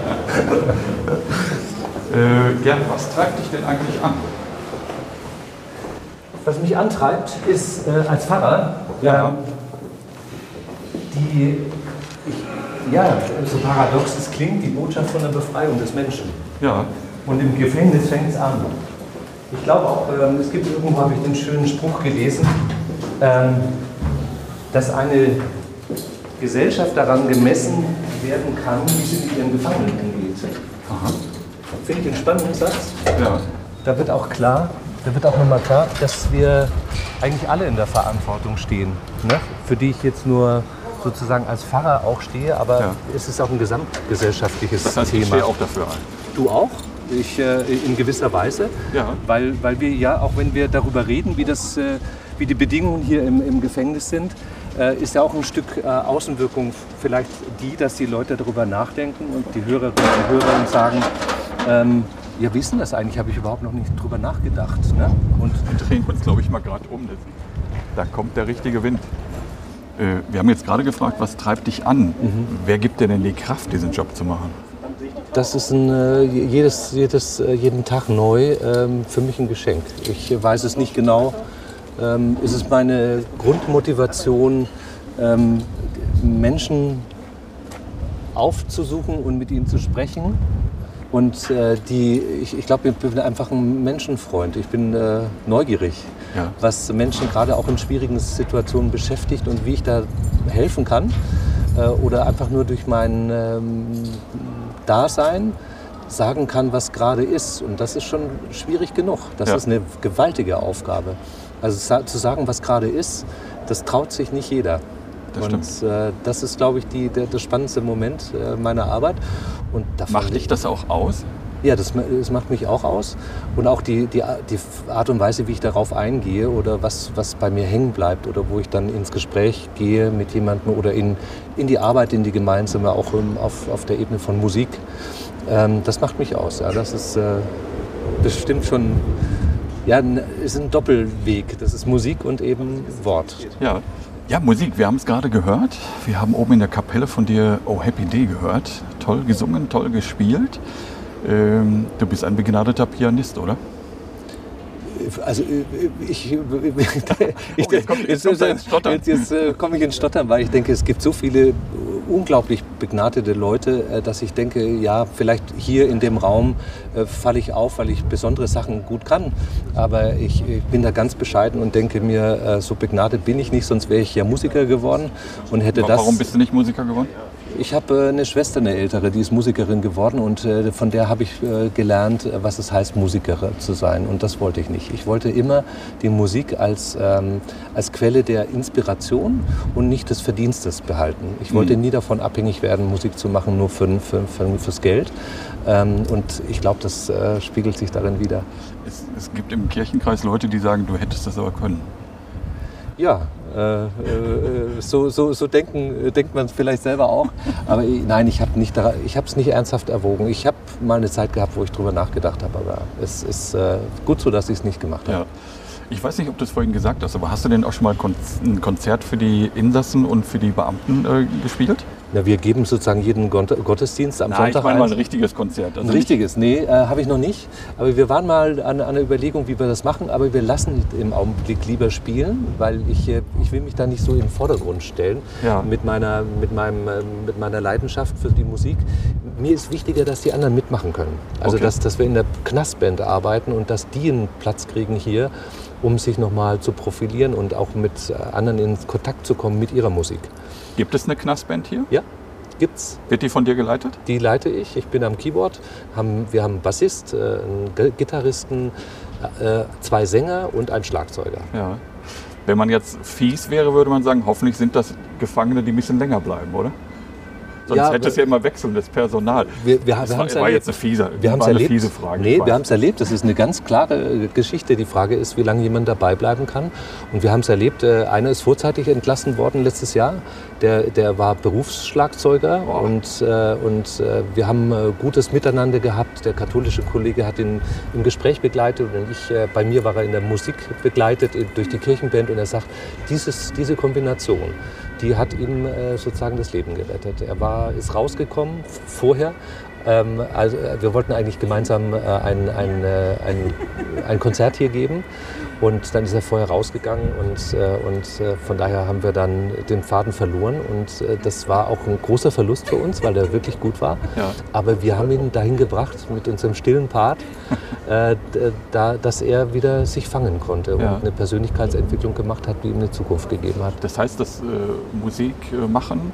Äh, Gerd, was treibt dich denn eigentlich an? Was mich antreibt, ist äh, als Pfarrer Ja. ähm, die, ich, ja, so paradox es klingt, die Botschaft von der Befreiung des Menschen. Ja, Und im Gefängnis fängt es an. Ich glaube auch, ähm, es gibt irgendwo, habe ich den schönen Spruch gelesen, ähm, dass eine Gesellschaft daran gemessen werden kann, wie sie mit ihren Gefangenen umgeht. Finde ich einen spannenden Satz. ja, Da wird auch klar, da wird auch nochmal klar, dass wir eigentlich alle in der Verantwortung stehen. Ne? Für die ich jetzt nur sozusagen als Pfarrer auch stehe, aber Ja. es ist auch ein gesamtgesellschaftliches das heißt, Thema. ich stehe auch dafür ein. Du auch? Ich äh, in gewisser Weise. Ja. Weil, weil wir ja, auch wenn wir darüber reden, wie, das, äh, wie die Bedingungen hier im, im Gefängnis sind, ist ja auch ein Stück äh, Außenwirkung vielleicht die, dass die Leute darüber nachdenken und die Hörerinnen und Hörer sagen, ähm, ja, wie ist denn das eigentlich? Habe ich überhaupt noch nicht drüber nachgedacht. Ne? Und Wir drehen uns, glaube ich, mal gerade um. Da kommt der richtige Wind. Äh, Wir haben jetzt gerade gefragt, was treibt dich an? Wer gibt dir denn die Kraft, diesen Job zu machen? Das ist ein, äh, jedes, jedes, äh, jeden Tag neu ähm, für mich ein Geschenk. Ich weiß es nicht genau. Ähm, ist es meine Grundmotivation, ähm, Menschen aufzusuchen und mit ihnen zu sprechen? Und äh, die, ich, ich glaube, ich bin einfach ein Menschenfreund. Ich bin äh, neugierig, Ja. was Menschen gerade auch in schwierigen Situationen beschäftigt und wie ich da helfen kann. Äh, oder einfach nur durch mein ähm, Dasein sagen kann, was gerade ist. Und das ist schon schwierig genug. Das Ja. ist eine gewaltige Aufgabe. Also zu sagen, was gerade ist, das traut sich nicht jeder. Das und äh, das ist, glaube ich, die, der, der spannendste Moment äh, meiner Arbeit. Und Macht dich das auch aus? ja, das, das macht mich auch aus. Und auch die, die, die Art und Weise, wie ich darauf eingehe oder was, was bei mir hängen bleibt oder wo ich dann ins Gespräch gehe mit jemandem oder in, in die Arbeit, in die gemeinsame, auch ähm, auf, auf der Ebene von Musik. Ähm, das macht mich aus. Ja. Das ist äh, bestimmt schon, ja, ist ein Doppelweg. Das ist Musik und eben Wort. Ja. Ja, Musik, wir haben es gerade gehört. Wir haben oben in der Kapelle von dir Oh Happy Day gehört. Toll gesungen, toll gespielt. Ähm, du bist ein begnadeter Pianist, oder? Also äh, ich, ich, Oh, jetzt kommt- jetzt kommt Stottern. Jetzt, jetzt äh, komme ich ins Stottern, weil ich denke, es gibt so viele unglaublich begnadete Leute, äh, dass ich denke, ja, vielleicht hier in dem Raum äh, falle ich auf, weil ich besondere Sachen gut kann. Aber ich, ich bin da ganz bescheiden und denke mir, äh, so begnadet bin ich nicht, sonst wäre ich ja Musiker geworden und hätte das. Warum bist du nicht Musiker geworden? Ich habe äh, eine Schwester, eine ältere, die ist Musikerin geworden und äh, von der habe ich äh, gelernt, was es heißt, Musiker zu sein. Und das wollte ich nicht. Ich wollte immer die Musik als, ähm, als Quelle der Inspiration und nicht des Verdienstes behalten. Ich wollte nie davon abhängig werden, Musik zu machen, nur für, für, für, fürs Geld. Ähm, und ich glaube, das äh, spiegelt sich darin wieder. Es, es gibt im Kirchenkreis Leute, die sagen, du hättest das aber können. Ja, so, so, so denken, äh, denkt man vielleicht selber auch. Aber ich, nein, ich habe es nicht ernsthaft erwogen. Ich habe mal eine Zeit gehabt, wo ich drüber nachgedacht habe, aber es ist äh, gut so, dass ich es nicht gemacht habe. Ja. Ich weiß nicht, ob du es vorhin gesagt hast, aber hast du denn auch schon mal ein Konzert für die Insassen und für die Beamten äh, gespielt? Ja, wir geben sozusagen jeden Gottesdienst am Nein, Sonntag ich meine mal ein richtiges Konzert. Also Ein richtiges, nee, äh, habe ich noch nicht. Aber wir waren mal an, an der Überlegung, wie wir das machen. Aber wir lassen im Augenblick lieber spielen, weil ich, äh, ich will mich da nicht so in den Vordergrund stellen Ja. mit, meiner, mit, meinem, ähm, mit meiner Leidenschaft für die Musik. Mir ist wichtiger, dass die anderen mitmachen können. Also Okay. dass, dass wir in der Knastband arbeiten und dass die einen Platz kriegen hier, um sich nochmal zu profilieren und auch mit äh, anderen in Kontakt zu kommen mit ihrer Musik. Gibt es eine Knastband hier? Ja, gibt's. Wird die von dir geleitet? Die leite ich. Ich bin am Keyboard. Wir haben einen Bassist, äh, einen Gitarristen, äh, zwei Sänger und einen Schlagzeuger. Ja. Wenn man jetzt fies wäre, würde man sagen, hoffentlich sind das Gefangene, die ein bisschen länger bleiben, oder? Sonst Ja, hätte es ja immer wechselndes Personal. Wir, wir, das wir war, war jetzt eine fiese, wir war eine erlebt. fiese Frage. Nee, wir haben es erlebt. Das ist eine ganz klare äh, Geschichte. Die Frage ist, wie lange jemand dabei bleiben kann. Und wir haben es erlebt. äh, Einer ist vorzeitig entlassen worden letztes Jahr. Der, der war Berufsschlagzeuger und, äh, und äh, wir haben äh, gutes Miteinander gehabt. Der katholische Kollege hat ihn im Gespräch begleitet und ich, äh, bei mir war er in der Musik begleitet äh, durch die Kirchenband und er sagt, dieses, diese Kombination, die hat ihm äh, sozusagen das Leben gerettet. Er war, ist rausgekommen vorher. Ähm, also, äh, wir wollten eigentlich gemeinsam äh, ein, ein, äh, ein, ein Konzert hier geben. Und dann ist er vorher rausgegangen und, äh, und äh, von daher haben wir dann den Faden verloren. Und äh, das war auch ein großer Verlust für uns, weil er wirklich gut war. Ja. Aber wir haben ihn dahin gebracht mit unserem stillen Part, da, dass er wieder sich fangen konnte Ja. und eine Persönlichkeitsentwicklung gemacht hat, die ihm eine Zukunft gegeben hat. Das heißt, das Musikmachen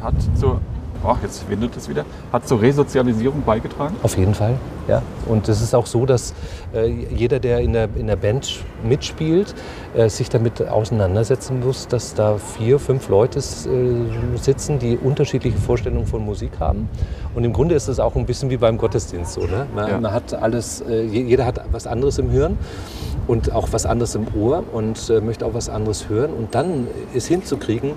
hat zur, ach, jetzt windet es wieder, hat zur Resozialisierung beigetragen? Auf jeden Fall, ja. Und es ist auch so, dass äh, jeder, der in der, in der Band mitspielt, äh, sich damit auseinandersetzen muss, dass da vier, fünf Leute äh, sitzen, die unterschiedliche Vorstellungen von Musik haben. Und im Grunde ist es auch ein bisschen wie beim Gottesdienst so. Ne? Man, Ja. man hat alles, äh, je- jeder hat was anderes im Hirn und auch was anderes im Ohr und äh, möchte auch was anderes hören. Und dann hinzukriegen, äh,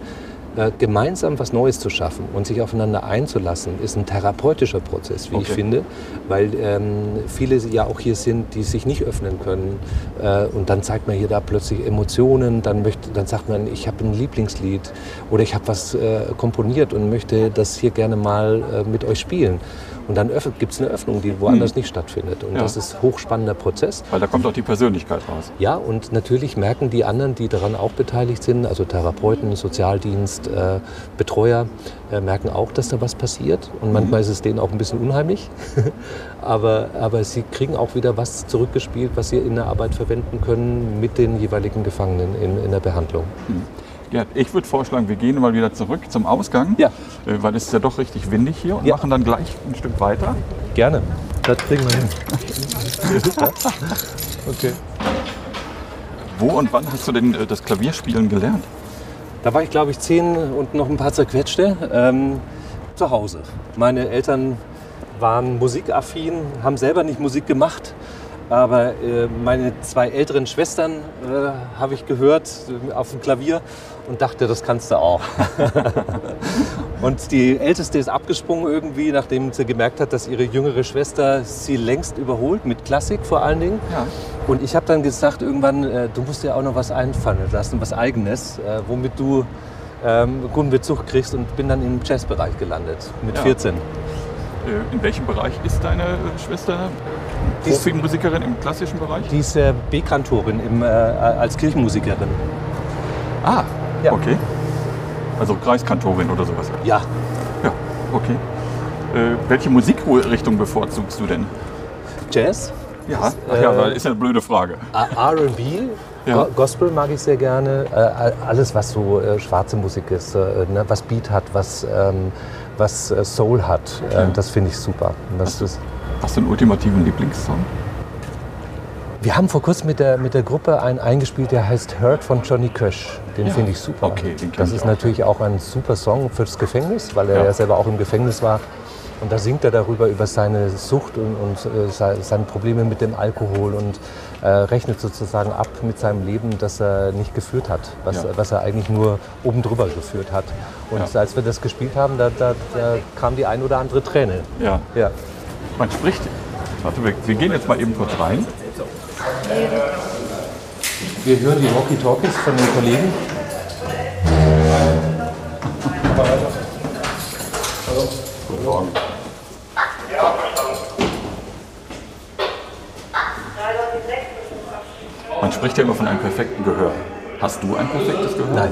gemeinsam was Neues zu schaffen und sich aufeinander einzulassen, ist ein therapeutischer Prozess, wie ich Okay. finde, weil ähm, viele ja auch hier sind, die sich nicht öffnen können. Äh, und dann zeigt man hier da plötzlich Emotionen, dann, möchte, dann sagt man, ich habe ein Lieblingslied oder ich habe was äh, komponiert und möchte das hier gerne mal äh, mit euch spielen. Und dann gibt es eine Öffnung, die woanders nicht stattfindet. Und. Ja. das ist ein hochspannender Prozess. Weil da kommt auch die Persönlichkeit raus. Ja, und natürlich merken die anderen, die daran auch beteiligt sind, also Therapeuten, Sozialdienst, äh, Betreuer, äh, merken auch, dass da was passiert. Und manchmal ist es denen auch ein bisschen unheimlich. aber, aber sie kriegen auch wieder was zurückgespielt, was sie in der Arbeit verwenden können mit den jeweiligen Gefangenen in, in der Behandlung. Gerd, ich würde vorschlagen, wir gehen mal wieder zurück zum Ausgang, Ja. äh, weil es ist ja doch richtig windig hier und Ja. machen dann gleich ein Stück weiter. Gerne. Das kriegen wir hin. okay. Wo und wann hast du denn äh, das Klavierspielen gelernt? Da war ich, glaube ich, zehn und noch ein paar zerquetschte ähm, zu Hause. Meine Eltern waren musikaffin, haben selber nicht Musik gemacht. Aber äh, meine zwei älteren Schwestern äh, habe ich gehört äh, auf dem Klavier und dachte, das kannst du auch. und die Älteste ist abgesprungen irgendwie, nachdem sie gemerkt hat, dass ihre jüngere Schwester sie längst überholt, mit Klassik vor allen Dingen. Ja. Und ich habe dann gesagt, irgendwann, äh, du musst dir auch noch was einfallen lassen, was Eigenes, äh, womit du ähm, guten Bezug kriegst und bin dann im Jazzbereich gelandet mit Ja. 14. Äh, In welchem Bereich ist deine äh, Schwester Profimusikerin im klassischen Bereich? Die ist äh, B-Kantorin im, äh, als Kirchenmusikerin. Ah, Ja. okay. Also Kreiskantorin oder sowas. Ja, Ja, okay. Äh, welche Musikrichtung bevorzugst du denn? Jazz, Ja, Ach ja, äh, ist ja eine blöde Frage. R&B, Ja. Go- Gospel mag ich sehr gerne. Äh, alles, was so äh, schwarze Musik ist, äh, ne, was Beat hat, was, ähm, was äh, Soul hat, äh, Ja. das finde ich super. Das ist, Hast du einen ultimativen Lieblingssong? Wir haben vor kurzem mit der, mit der Gruppe einen eingespielt, der heißt Hurt von Johnny Kösch. Den Ja. finde ich super. Okay, den das ist auch. natürlich auch ein super Song fürs Gefängnis, weil er Ja. ja, selber auch im Gefängnis war. Und da singt er darüber, über seine Sucht und, und äh, se- seine Probleme mit dem Alkohol und äh, rechnet sozusagen ab mit seinem Leben, das er nicht geführt hat, was, Ja. was er eigentlich nur oben drüber geführt hat. Und Ja. als wir das gespielt haben, da, da, da kam die ein oder andere Träne. Ja. Ja. Man spricht. Warte, wir, wir gehen jetzt mal eben kurz rein. Wir hören die Walkie-Talkies von den Kollegen. Guten Morgen. Man spricht ja immer von einem perfekten Gehör. Hast du ein perfektes Gehör? Nein,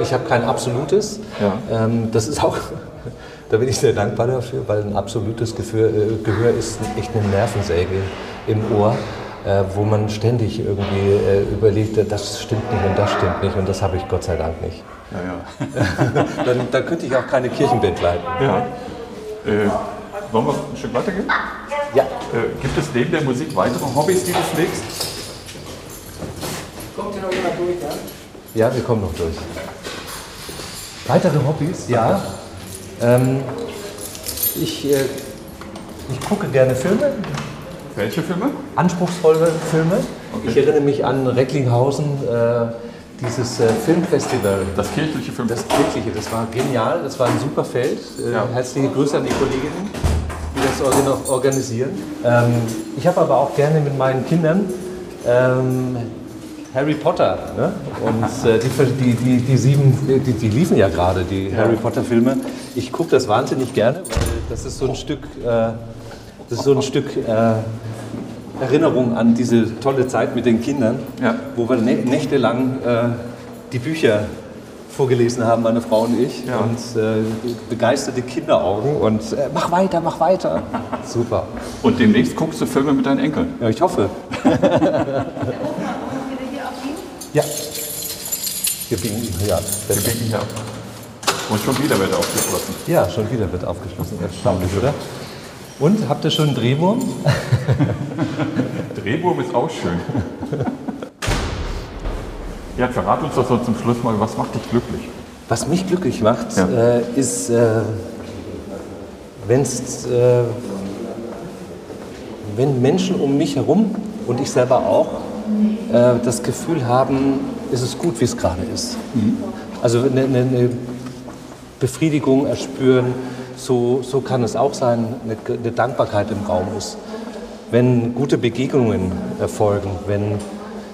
ich habe kein absolutes. Ja. Ähm, das ist auch, da bin ich sehr dankbar dafür, weil ein absolutes äh, Gehör ist echt eine Nervensäge im Ohr, äh, wo man ständig irgendwie äh, überlegt, äh, das stimmt nicht und das stimmt nicht und das habe ich Gott sei Dank nicht. Ja, ja. Dann, dann könnte ich auch keine Kirchenband leiten. ja. Äh, wollen wir ein Stück weitergehen? Ja. Äh, gibt es neben der Musik weitere Hobbys, die du pflegst? Ja, wir kommen noch durch. Weitere Hobbys? Ja. Ähm, Ich, äh, ich gucke gerne Filme, Welche Filme? anspruchsvolle Filme. Okay. Ich erinnere mich an Recklinghausen, äh, dieses äh, Filmfestival. Das kirchliche Film. Das kirchliche, das war genial, das war ein super Feld. Äh, Ja. Herzliche Grüße an die Kolleginnen, die das organ- organisieren. Ähm, ich habe aber auch gerne mit meinen Kindern ähm, Harry Potter. Ne? Und äh, die, die, die, sieben, die, die liefen ja gerade, die Harry Potter Filme. Ich gucke das wahnsinnig gerne, weil das ist so ein Stück, äh, das ist so ein Stück äh, Erinnerung an diese tolle Zeit mit den Kindern, Ja. wo wir nä nächtelang äh, die Bücher vorgelesen haben, meine Frau und ich. Ja. Und äh, begeisterte Kinderaugen und äh, mach weiter, mach weiter. Super. Und demnächst guckst du Filme mit deinen Enkeln. Ja, ich hoffe. ja. Wir biegen ja. Wir biegen hier ab. Und schon wieder wird aufgeschlossen. Ja, schon wieder wird aufgeschlossen. Erstaunlich, oder? Und habt ihr schon einen Drehwurm? Drehwurm ist auch schön. Ja, verrat uns doch so zum Schluss mal, was macht dich glücklich? Was mich glücklich macht, Ja. äh, ist, äh, wenn's, äh, wenn Menschen um mich herum und ich selber auch äh, das Gefühl haben, es ist gut, wie es gerade ist. Also eine, eine, eine Befriedigung erspüren, so, so kann es auch sein, eine, eine Dankbarkeit im Raum ist. Wenn gute Begegnungen erfolgen, wenn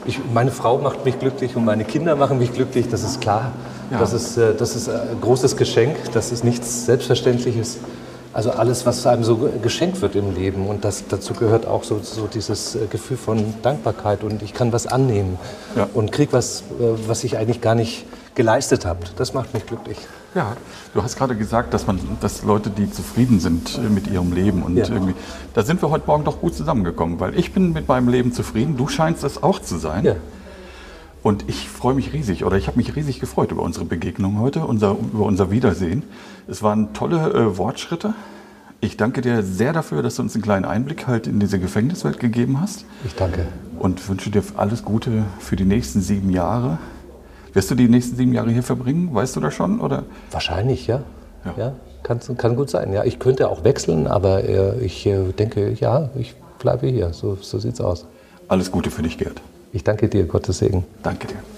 ich, meine Frau macht mich glücklich und meine Kinder machen mich glücklich, das ist klar. Ja. Das, ist, äh, das ist ein großes Geschenk, das ist nichts Selbstverständliches. Also alles, was einem so ge- geschenkt wird im Leben und das, dazu gehört auch so, so dieses äh, Gefühl von Dankbarkeit und ich kann was annehmen Ja. und krieg was, äh, was ich eigentlich gar nicht geleistet habe. Das macht mich glücklich. Ja, du hast gerade gesagt, dass man, dass Leute, die zufrieden sind äh, mit ihrem Leben und Ja. irgendwie, da sind wir heute Morgen doch gut zusammengekommen, weil ich bin mit meinem Leben zufrieden. Du scheinst es auch zu sein. Ja. Und ich freue mich riesig oder ich habe mich riesig gefreut über unsere Begegnung heute, unser, über unser Wiedersehen. Es waren tolle äh, Wortschritte. Ich danke dir sehr dafür, dass du uns einen kleinen Einblick halt in diese Gefängniswelt gegeben hast Ich danke. und wünsche dir alles Gute für die nächsten sieben Jahre. Wirst du die nächsten sieben Jahre hier verbringen? Weißt du das schon? Oder? Wahrscheinlich, ja. Ja. Ja, kann, kann gut sein. Ja, ich könnte auch wechseln, aber äh, ich äh, denke, ja, ich bleibe hier. So, so sieht's aus. Alles Gute für dich, Gerd. Ich danke dir, Gottes Segen. Danke dir.